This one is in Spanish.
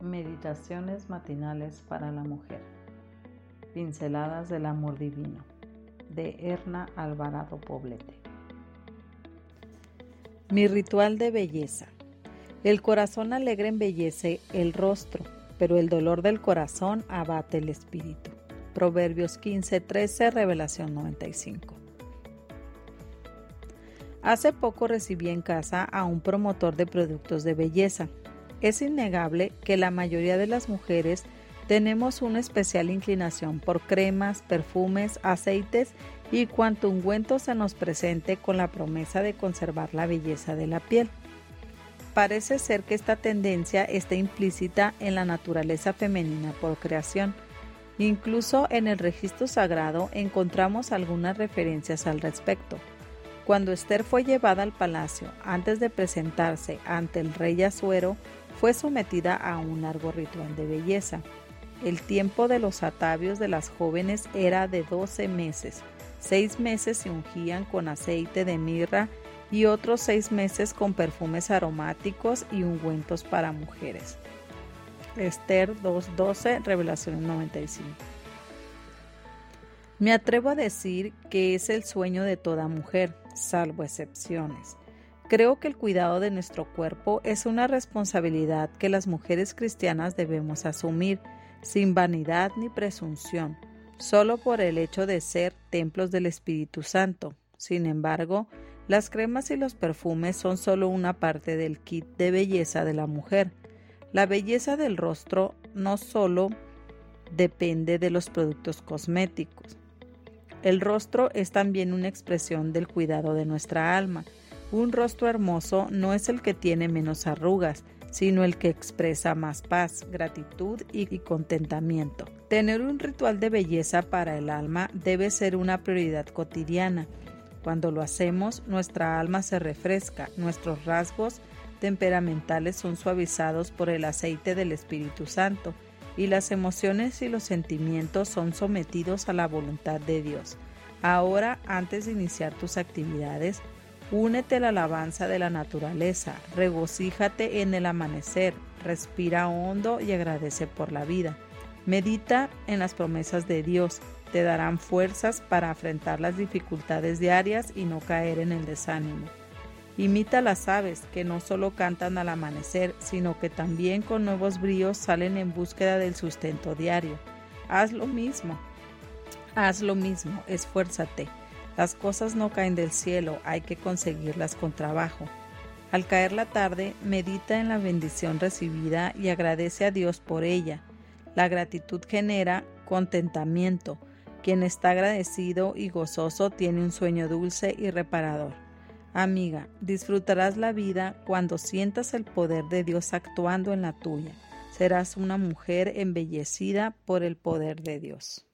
Meditaciones matinales para la mujer. Pinceladas del amor divino. De Erna Alvarado Poblete. Mi ritual de belleza. El corazón alegre embellece el rostro, pero el dolor del corazón abate el espíritu. Proverbios 15:13, Revelación 95. Hace poco recibí en casa a un promotor de productos de belleza es innegable que la mayoría de las mujeres tenemos una especial inclinación por cremas, perfumes, aceites y cuanto ungüento se nos presente con la promesa de conservar la belleza de la piel. Parece ser que esta tendencia está implícita en la naturaleza femenina por creación. Incluso en el registro sagrado encontramos algunas referencias al respecto. Cuando Esther fue llevada al palacio antes de presentarse ante el rey Azuero, fue sometida a un largo ritual de belleza. El tiempo de los atavios de las jóvenes era de 12 meses. Seis meses se ungían con aceite de mirra y otros seis meses con perfumes aromáticos y ungüentos para mujeres. Esther 2.12, Revelación 95. Me atrevo a decir que es el sueño de toda mujer, salvo excepciones. Creo que el cuidado de nuestro cuerpo es una responsabilidad que las mujeres cristianas debemos asumir sin vanidad ni presunción, solo por el hecho de ser templos del Espíritu Santo. Sin embargo, las cremas y los perfumes son solo una parte del kit de belleza de la mujer. La belleza del rostro no solo depende de los productos cosméticos. El rostro es también una expresión del cuidado de nuestra alma un rostro hermoso no es el que tiene menos arrugas, sino el que expresa más paz, gratitud y, contentamiento. Tener un ritual de belleza para el alma debe ser una prioridad cotidiana. Cuando lo hacemos, nuestra alma se refresca, nuestros rasgos temperamentales son suavizados por el aceite del Espíritu Santo y las emociones y los sentimientos son sometidos a la voluntad de Dios. Ahora, antes de iniciar tus actividades, Únete a la alabanza de la naturaleza, regocíjate en el amanecer, respira hondo y agradece por la vida. Medita en las promesas de Dios, te darán fuerzas para afrontar las dificultades diarias y no caer en el desánimo. Imita a las aves que no solo cantan al amanecer, sino que también con nuevos bríos salen en búsqueda del sustento diario. Haz lo mismo, haz lo mismo, esfuérzate. Las cosas no caen del cielo, hay que conseguirlas con trabajo. Al caer la tarde, medita en la bendición recibida y agradece a Dios por ella. La gratitud genera contentamiento. Quien está agradecido y gozoso tiene un sueño dulce y reparador. Amiga, disfrutarás la vida cuando sientas el poder de Dios actuando en la tuya. Serás una mujer embellecida por el poder de Dios.